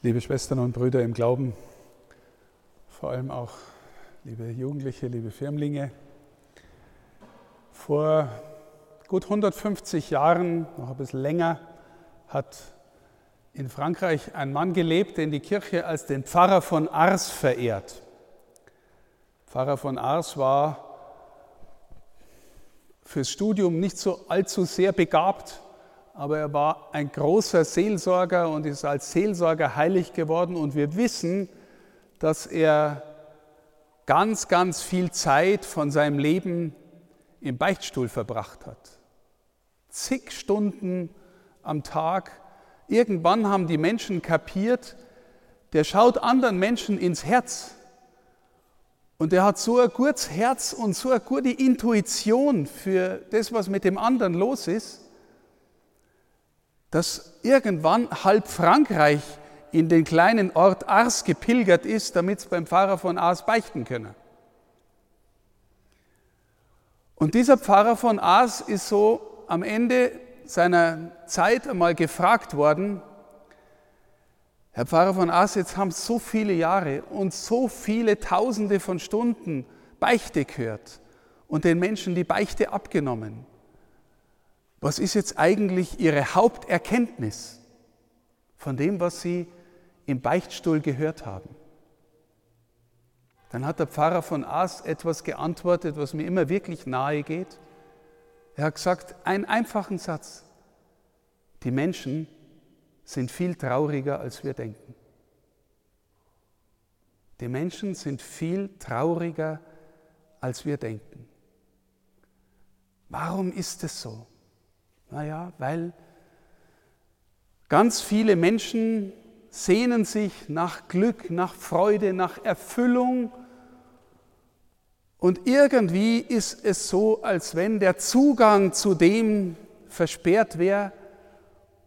Liebe Schwestern und Brüder im Glauben, vor allem auch liebe Jugendliche, liebe Firmlinge, vor gut 150 Jahren, noch ein bisschen länger, hat in Frankreich ein Mann gelebt, den die Kirche als den Pfarrer von Ars verehrt. Pfarrer von Ars war fürs Studium nicht so allzu sehr begabt, aber er war ein großer Seelsorger und ist als Seelsorger heilig geworden. Und wir wissen, dass er ganz, ganz viel Zeit von seinem Leben im Beichtstuhl verbracht hat. Zig Stunden am Tag. Irgendwann haben die Menschen kapiert, der schaut anderen Menschen ins Herz. Und er hat so ein gutes Herz und so eine gute Intuition für das, was mit dem anderen los ist, dass irgendwann halb Frankreich in den kleinen Ort Ars gepilgert ist, damit sie beim Pfarrer von Ars beichten können. Und dieser Pfarrer von Ars ist so am Ende seiner Zeit einmal gefragt worden, Herr Pfarrer von Ars, jetzt haben so viele Jahre und so viele Tausende von Stunden Beichte gehört und den Menschen die Beichte abgenommen. Was ist jetzt eigentlich Ihre Haupterkenntnis von dem, was Sie im Beichtstuhl gehört haben? Dann hat der Pfarrer von Aas etwas geantwortet, was mir immer wirklich nahe geht. Er hat gesagt, einen einfachen Satz. Die Menschen sind viel trauriger, als wir denken. Die Menschen sind viel trauriger, als wir denken. Warum ist es so? Naja, weil ganz viele Menschen sehnen sich nach Glück, nach Freude, nach Erfüllung. Und irgendwie ist es so, als wenn der Zugang zu dem versperrt wäre.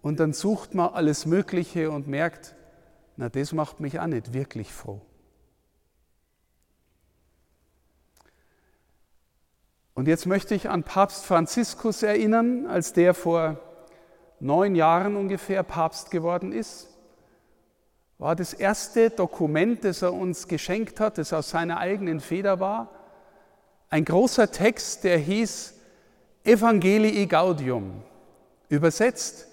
Und dann sucht man alles Mögliche und merkt, na, das macht mich auch nicht wirklich froh. Und jetzt möchte ich an Papst Franziskus erinnern, als der vor neun Jahren ungefähr Papst geworden ist. War das erste Dokument, das er uns geschenkt hat, das aus seiner eigenen Feder war, ein großer Text, der hieß Evangelii Gaudium, übersetzt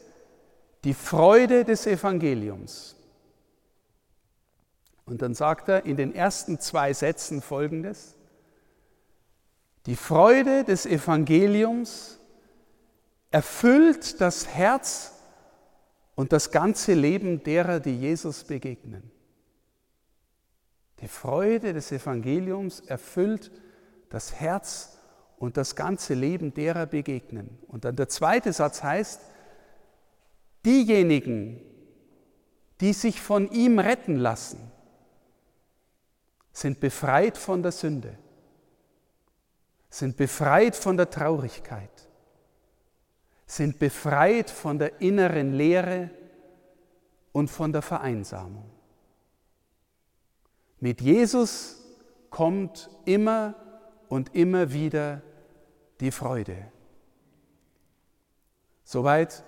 die Freude des Evangeliums. Und dann sagt er in den ersten zwei Sätzen folgendes, die Freude des Evangeliums erfüllt das Herz und das ganze Leben derer, die Jesus begegnen. Die Freude des Evangeliums erfüllt das Herz und das ganze Leben derer begegnen. Und dann der zweite Satz heißt, diejenigen, die sich von ihm retten lassen, sind befreit von der Sünde sind befreit von der Traurigkeit, sind befreit von der inneren Leere und von der Vereinsamung. Mit Jesus kommt immer und immer wieder die Freude. Soweit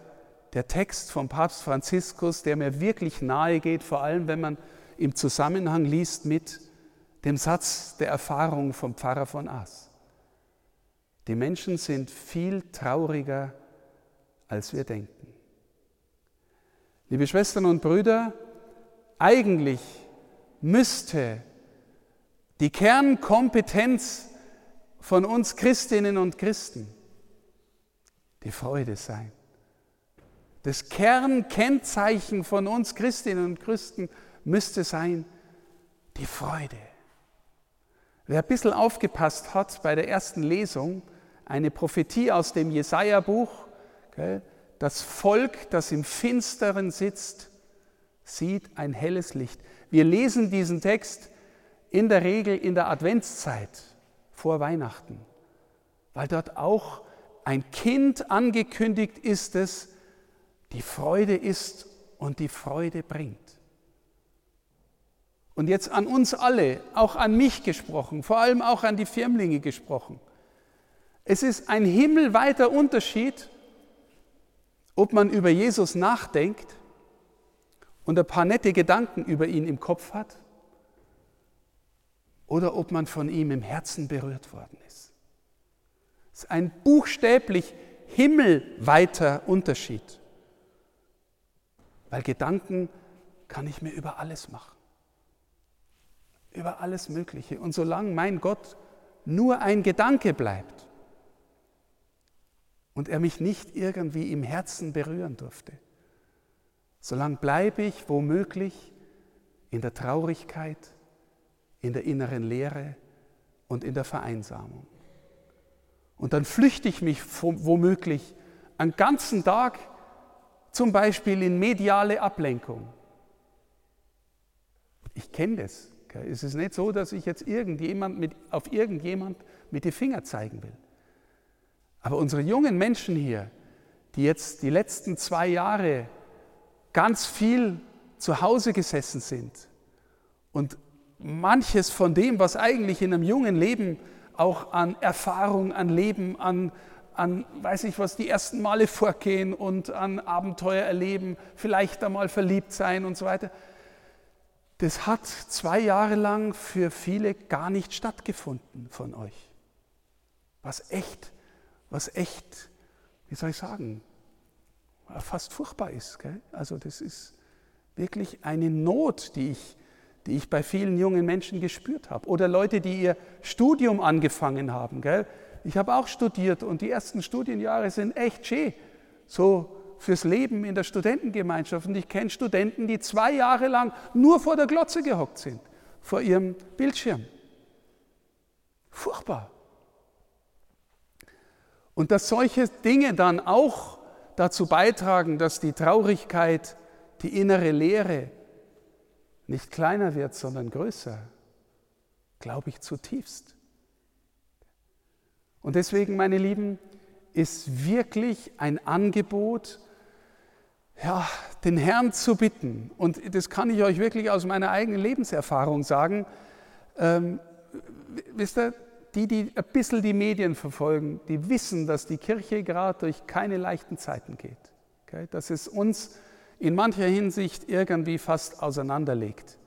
der Text vom Papst Franziskus, der mir wirklich nahe geht, vor allem wenn man im Zusammenhang liest mit dem Satz der Erfahrung vom Pfarrer von Aas. Die Menschen sind viel trauriger, als wir denken. Liebe Schwestern und Brüder, eigentlich müsste die Kernkompetenz von uns Christinnen und Christen die Freude sein. Das Kernkennzeichen von uns Christinnen und Christen müsste sein die Freude. Wer ein bisschen aufgepasst hat bei der ersten Lesung, eine Prophetie aus dem Jesaja-Buch, das Volk, das im Finsteren sitzt, sieht ein helles Licht. Wir lesen diesen Text in der Regel in der Adventszeit vor Weihnachten, weil dort auch ein Kind angekündigt ist, das die Freude ist und die Freude bringt. Und jetzt an uns alle, auch an mich gesprochen, vor allem auch an die Firmlinge gesprochen. Es ist ein himmelweiter Unterschied, ob man über Jesus nachdenkt und ein paar nette Gedanken über ihn im Kopf hat oder ob man von ihm im Herzen berührt worden ist. Es ist ein buchstäblich himmelweiter Unterschied, weil Gedanken kann ich mir über alles machen, über alles Mögliche. Und solange mein Gott nur ein Gedanke bleibt und er mich nicht irgendwie im Herzen berühren durfte, solange bleibe ich womöglich in der Traurigkeit, in der inneren Leere und in der Vereinsamung. Und dann flüchte ich mich womöglich einen ganzen Tag zum Beispiel in mediale Ablenkung. Ich kenne das. Es ist nicht so, dass ich jetzt irgendjemand mit, auf irgendjemand mit den Finger zeigen will. Aber unsere jungen Menschen hier, die jetzt die letzten zwei Jahre ganz viel zu Hause gesessen sind und manches von dem, was eigentlich in einem jungen Leben auch an Erfahrung, an Leben, an, an, weiß ich was, die ersten Male vorgehen und an Abenteuer erleben, vielleicht einmal verliebt sein und so weiter. Das hat zwei Jahre lang für viele gar nicht stattgefunden von euch. Was echt, was echt, wie soll ich sagen, fast furchtbar ist. Gell? Also das ist wirklich eine Not, die ich die ich bei vielen jungen Menschen gespürt habe. Oder Leute, die ihr Studium angefangen haben. Gell? Ich habe auch studiert und die ersten Studienjahre sind echt schön, so fürs Leben in der Studentengemeinschaft. Und ich kenne Studenten, die zwei Jahre lang nur vor der Glotze gehockt sind, vor ihrem Bildschirm. Furchtbar. Und dass solche Dinge dann auch dazu beitragen, dass die Traurigkeit, die innere Leere, nicht kleiner wird, sondern größer, glaube ich zutiefst. Und deswegen, meine Lieben, ist wirklich ein Angebot, ja, den Herrn zu bitten. Und das kann ich euch wirklich aus meiner eigenen Lebenserfahrung sagen. Ähm, wisst ihr, die, die ein bisschen die Medien verfolgen, die wissen, dass die Kirche gerade durch keine leichten Zeiten geht. Okay? Dass es uns in mancher Hinsicht irgendwie fast auseinanderlegt.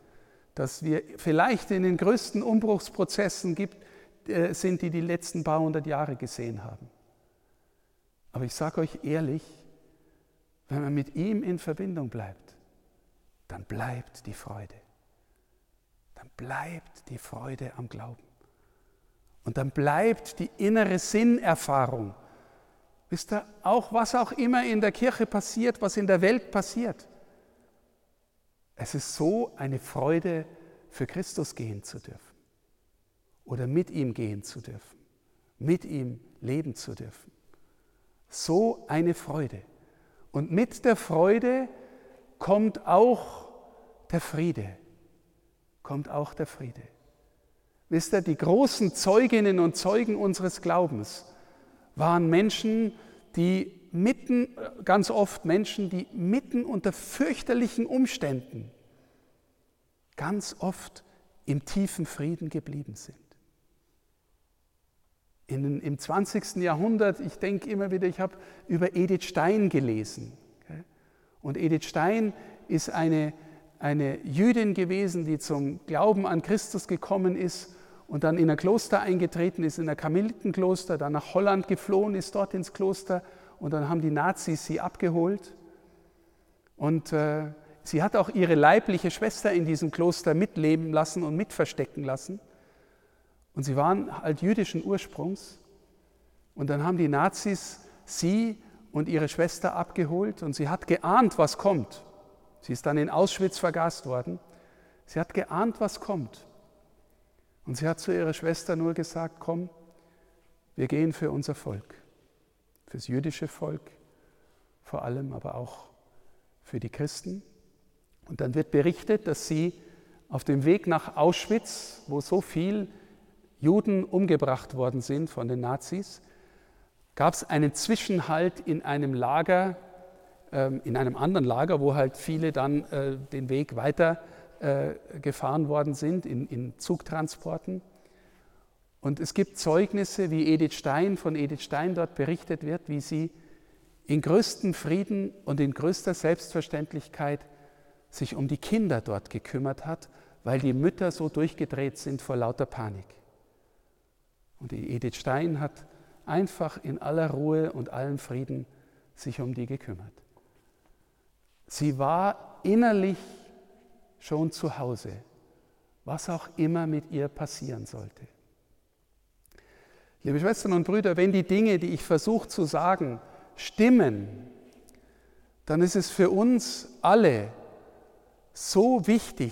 Dass wir vielleicht in den größten Umbruchsprozessen gibt, äh, sind, die die letzten paar hundert Jahre gesehen haben. Aber ich sage euch ehrlich, wenn man mit ihm in Verbindung bleibt, dann bleibt die Freude. Dann bleibt die Freude am Glauben. Und dann bleibt die innere Sinnerfahrung Wisst ihr, auch was auch immer in der Kirche passiert, was in der Welt passiert, es ist so eine Freude, für Christus gehen zu dürfen oder mit ihm gehen zu dürfen, mit ihm leben zu dürfen. So eine Freude. Und mit der Freude kommt auch der Friede, kommt auch der Friede. Wisst ihr, die großen Zeuginnen und Zeugen unseres Glaubens, waren Menschen, die mitten, ganz oft Menschen, die mitten unter fürchterlichen Umständen ganz oft im tiefen Frieden geblieben sind. In, Im 20. Jahrhundert, ich denke immer wieder, ich habe über Edith Stein gelesen. Und Edith Stein ist eine, eine Jüdin gewesen, die zum Glauben an Christus gekommen ist und dann in ein Kloster eingetreten ist, in ein Karmelitenkloster, dann nach Holland geflohen ist, dort ins Kloster und dann haben die Nazis sie abgeholt. Und äh, sie hat auch ihre leibliche Schwester in diesem Kloster mitleben lassen und mitverstecken lassen. Und sie waren halt jüdischen Ursprungs. Und dann haben die Nazis sie und ihre Schwester abgeholt und sie hat geahnt, was kommt. Sie ist dann in Auschwitz vergast worden. Sie hat geahnt, was kommt. Und sie hat zu ihrer Schwester nur gesagt, komm, wir gehen für unser Volk, fürs jüdische Volk vor allem, aber auch für die Christen. Und dann wird berichtet, dass sie auf dem Weg nach Auschwitz, wo so viel Juden umgebracht worden sind von den Nazis, gab es einen Zwischenhalt in einem Lager, ähm, in einem anderen Lager, wo halt viele dann äh, den Weg weiter äh, gefahren worden sind in, in Zugtransporten. Und es gibt Zeugnisse, wie Edith Stein, von Edith Stein dort berichtet wird, wie sie in größtem Frieden und in größter Selbstverständlichkeit sich um die Kinder dort gekümmert hat, weil die Mütter so durchgedreht sind vor lauter Panik. Und die Edith Stein hat einfach in aller Ruhe und allem Frieden sich um die gekümmert. Sie war innerlich schon zu Hause, was auch immer mit ihr passieren sollte. Liebe Schwestern und Brüder, wenn die Dinge, die ich versuche zu sagen, stimmen, dann ist es für uns alle so wichtig,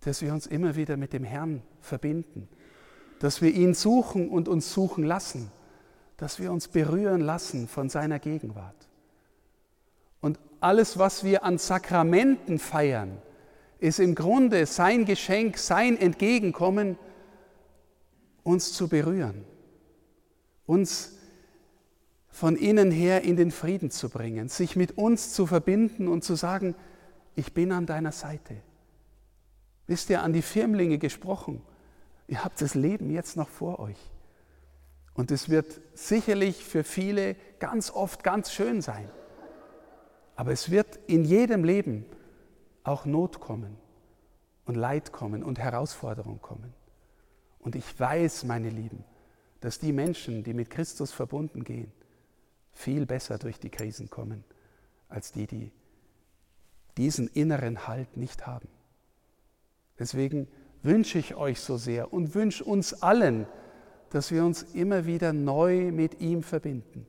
dass wir uns immer wieder mit dem Herrn verbinden, dass wir ihn suchen und uns suchen lassen, dass wir uns berühren lassen von seiner Gegenwart. Und alles, was wir an Sakramenten feiern, ist im Grunde sein Geschenk, sein Entgegenkommen, uns zu berühren, uns von innen her in den Frieden zu bringen, sich mit uns zu verbinden und zu sagen, ich bin an deiner Seite. Wisst ihr, an die Firmlinge gesprochen, ihr habt das Leben jetzt noch vor euch. Und es wird sicherlich für viele ganz oft ganz schön sein. Aber es wird in jedem Leben auch Not kommen und Leid kommen und Herausforderung kommen. Und ich weiß, meine Lieben, dass die Menschen, die mit Christus verbunden gehen, viel besser durch die Krisen kommen, als die, die diesen inneren Halt nicht haben. Deswegen wünsche ich euch so sehr und wünsche uns allen, dass wir uns immer wieder neu mit ihm verbinden.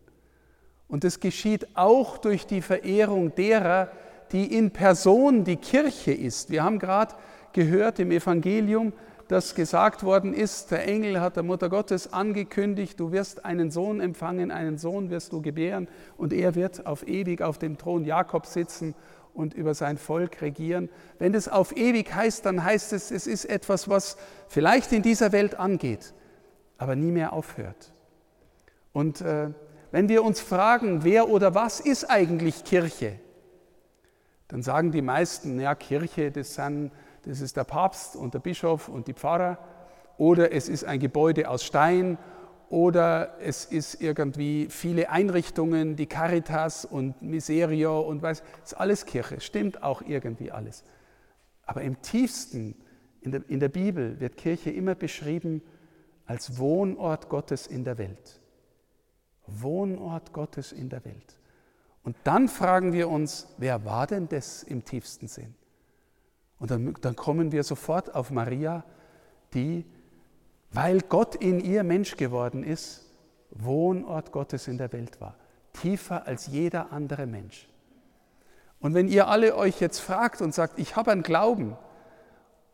Und es geschieht auch durch die Verehrung derer, die in Person die Kirche ist. Wir haben gerade gehört im Evangelium, dass gesagt worden ist, der Engel hat der Mutter Gottes angekündigt, du wirst einen Sohn empfangen, einen Sohn wirst du gebären und er wird auf ewig auf dem Thron Jakobs sitzen und über sein Volk regieren. Wenn das auf ewig heißt, dann heißt es, es ist etwas, was vielleicht in dieser Welt angeht, aber nie mehr aufhört. Und äh, wenn wir uns fragen, wer oder was ist eigentlich Kirche, dann sagen die meisten, ja, Kirche, das sind das ist der Papst und der Bischof und die Pfarrer, oder es ist ein Gebäude aus Stein, oder es ist irgendwie viele Einrichtungen, die Caritas und Miserio und das ist alles Kirche, stimmt auch irgendwie alles. Aber im tiefsten, in der, in der Bibel wird Kirche immer beschrieben als Wohnort Gottes in der Welt. Wohnort Gottes in der Welt. Und dann fragen wir uns, wer war denn das im tiefsten Sinn? Und dann, dann kommen wir sofort auf Maria, die, weil Gott in ihr Mensch geworden ist, Wohnort Gottes in der Welt war. Tiefer als jeder andere Mensch. Und wenn ihr alle euch jetzt fragt und sagt, ich habe einen Glauben,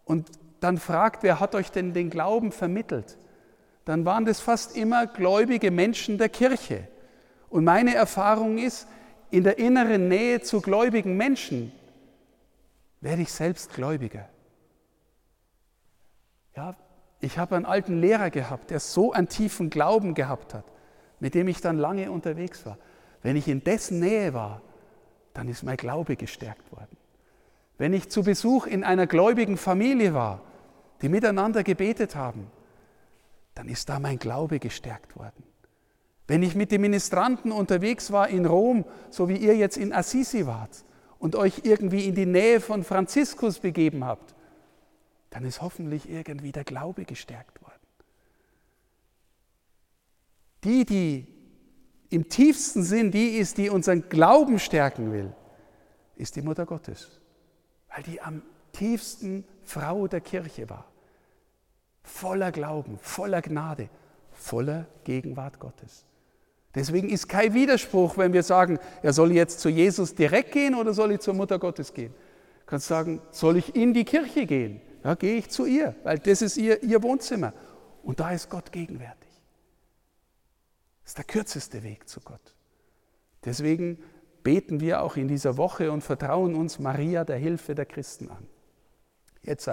und dann fragt, wer hat euch denn den Glauben vermittelt, dann waren das fast immer gläubige Menschen der Kirche. Und meine Erfahrung ist, in der inneren Nähe zu gläubigen Menschen werde ich selbst Gläubiger. Ja, ich habe einen alten Lehrer gehabt, der so einen tiefen Glauben gehabt hat, mit dem ich dann lange unterwegs war. Wenn ich in dessen Nähe war, dann ist mein Glaube gestärkt worden. Wenn ich zu Besuch in einer gläubigen Familie war, die miteinander gebetet haben, dann ist da mein Glaube gestärkt worden. Wenn ich mit den Ministranten unterwegs war in Rom, so wie ihr jetzt in Assisi wart, und euch irgendwie in die Nähe von Franziskus begeben habt, dann ist hoffentlich irgendwie der Glaube gestärkt worden. Die, die im tiefsten Sinn die ist, die unseren Glauben stärken will, ist die Mutter Gottes, weil die am tiefsten Frau der Kirche war. Voller Glauben, voller Gnade, voller Gegenwart Gottes. Deswegen ist kein Widerspruch, wenn wir sagen, er soll jetzt zu Jesus direkt gehen oder soll ich zur Mutter Gottes gehen. Du kannst sagen, soll ich in die Kirche gehen? Ja, gehe ich zu ihr, weil das ist ihr, ihr Wohnzimmer. Und da ist Gott gegenwärtig. Das ist der kürzeste Weg zu Gott. Deswegen beten wir auch in dieser Woche und vertrauen uns Maria der Hilfe der Christen an. Jetzt,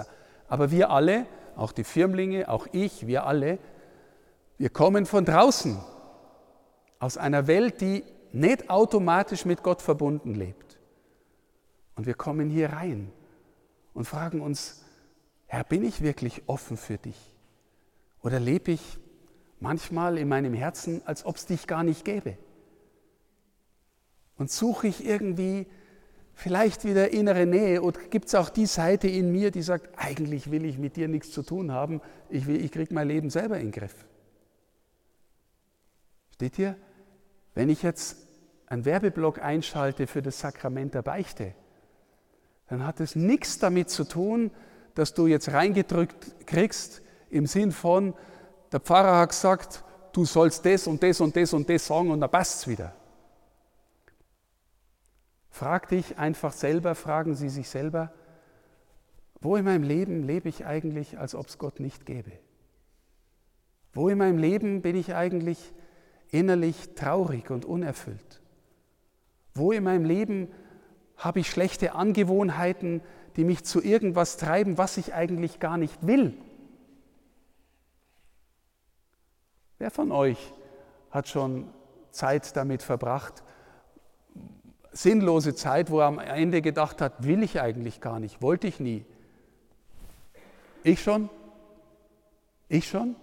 aber wir alle, auch die Firmlinge, auch ich, wir alle, wir kommen von draußen aus einer Welt, die nicht automatisch mit Gott verbunden lebt. Und wir kommen hier rein und fragen uns, Herr, bin ich wirklich offen für dich? Oder lebe ich manchmal in meinem Herzen, als ob es dich gar nicht gäbe? Und suche ich irgendwie vielleicht wieder innere Nähe oder gibt es auch die Seite in mir, die sagt, eigentlich will ich mit dir nichts zu tun haben, ich, ich kriege mein Leben selber in den Griff. Steht hier, wenn ich jetzt einen Werbeblock einschalte für das Sakrament der Beichte, dann hat es nichts damit zu tun, dass du jetzt reingedrückt kriegst im Sinn von, der Pfarrer hat gesagt, du sollst das und das und das und das sagen und dann passt es wieder. Frag dich einfach selber, fragen Sie sich selber, wo in meinem Leben lebe ich eigentlich, als ob es Gott nicht gäbe? Wo in meinem Leben bin ich eigentlich innerlich traurig und unerfüllt? Wo in meinem Leben habe ich schlechte Angewohnheiten, die mich zu irgendwas treiben, was ich eigentlich gar nicht will? Wer von euch hat schon Zeit damit verbracht, sinnlose Zeit, wo er am Ende gedacht hat, will ich eigentlich gar nicht, wollte ich nie? Ich schon? Ich schon?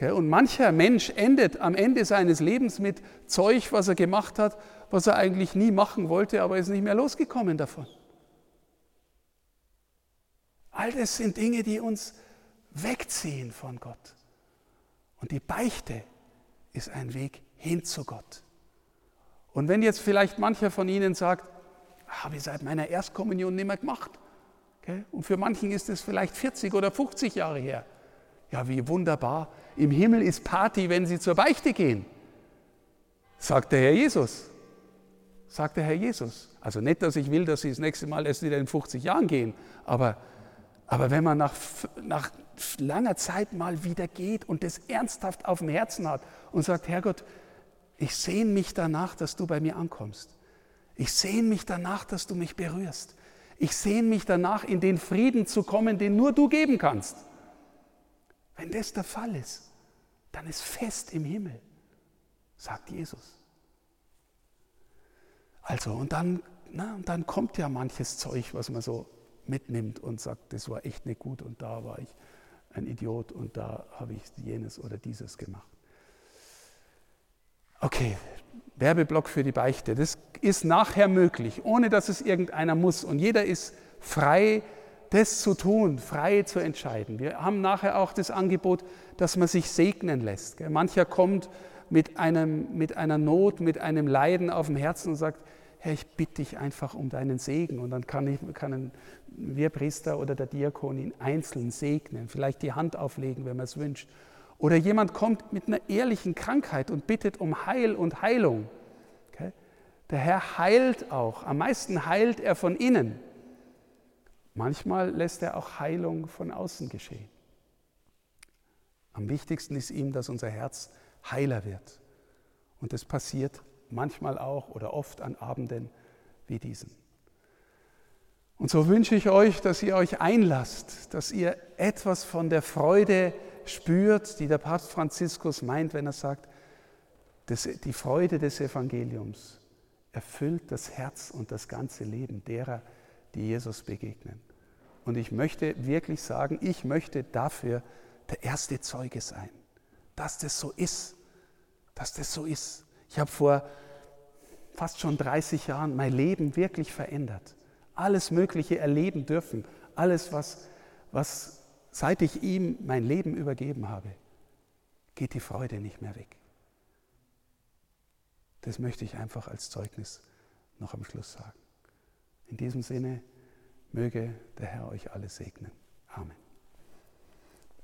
Und mancher Mensch endet am Ende seines Lebens mit Zeug, was er gemacht hat, was er eigentlich nie machen wollte, aber ist nicht mehr losgekommen davon. All das sind Dinge, die uns wegziehen von Gott. Und die Beichte ist ein Weg hin zu Gott. Und wenn jetzt vielleicht mancher von Ihnen sagt, habe ich seit meiner Erstkommunion nicht mehr gemacht. Und für manchen ist es vielleicht 40 oder 50 Jahre her. Ja, wie wunderbar. Im Himmel ist Party, wenn Sie zur Beichte gehen, sagt der Herr Jesus. Sagt der Herr Jesus. Also nicht, dass ich will, dass Sie das nächste Mal erst wieder in 50 Jahren gehen, aber, aber wenn man nach, nach langer Zeit mal wieder geht und das ernsthaft auf dem Herzen hat und sagt, Herrgott, ich sehne mich danach, dass du bei mir ankommst. Ich sehne mich danach, dass du mich berührst. Ich sehne mich danach, in den Frieden zu kommen, den nur du geben kannst. Wenn das der Fall ist, dann ist fest im Himmel, sagt Jesus. Also, und dann, na, und dann kommt ja manches Zeug, was man so mitnimmt und sagt, das war echt nicht gut und da war ich ein Idiot und da habe ich jenes oder dieses gemacht. Okay, Werbeblock für die Beichte. Das ist nachher möglich, ohne dass es irgendeiner muss. Und jeder ist frei, das zu tun, frei zu entscheiden. Wir haben nachher auch das Angebot, dass man sich segnen lässt. Mancher kommt mit, einem, mit einer Not, mit einem Leiden auf dem Herzen und sagt, Herr, ich bitte dich einfach um deinen Segen. Und dann kann, ich, kann ein Wirpriester oder der Diakon ihn einzeln segnen, vielleicht die Hand auflegen, wenn man es wünscht. Oder jemand kommt mit einer ehrlichen Krankheit und bittet um Heil und Heilung. Der Herr heilt auch. Am meisten heilt er von innen. Manchmal lässt er auch Heilung von außen geschehen. Am wichtigsten ist ihm, dass unser Herz heiler wird. Und das passiert manchmal auch oder oft an Abenden wie diesen. Und so wünsche ich euch, dass ihr euch einlasst, dass ihr etwas von der Freude spürt, die der Papst Franziskus meint, wenn er sagt, dass die Freude des Evangeliums erfüllt das Herz und das ganze Leben derer, die Jesus begegnen. Und ich möchte wirklich sagen, ich möchte dafür der erste Zeuge sein, dass das so ist, dass das so ist. Ich habe vor fast schon 30 Jahren mein Leben wirklich verändert, alles Mögliche erleben dürfen, alles, was, was seit ich ihm mein Leben übergeben habe, geht die Freude nicht mehr weg. Das möchte ich einfach als Zeugnis noch am Schluss sagen. In diesem Sinne möge der Herr euch alle segnen. Amen.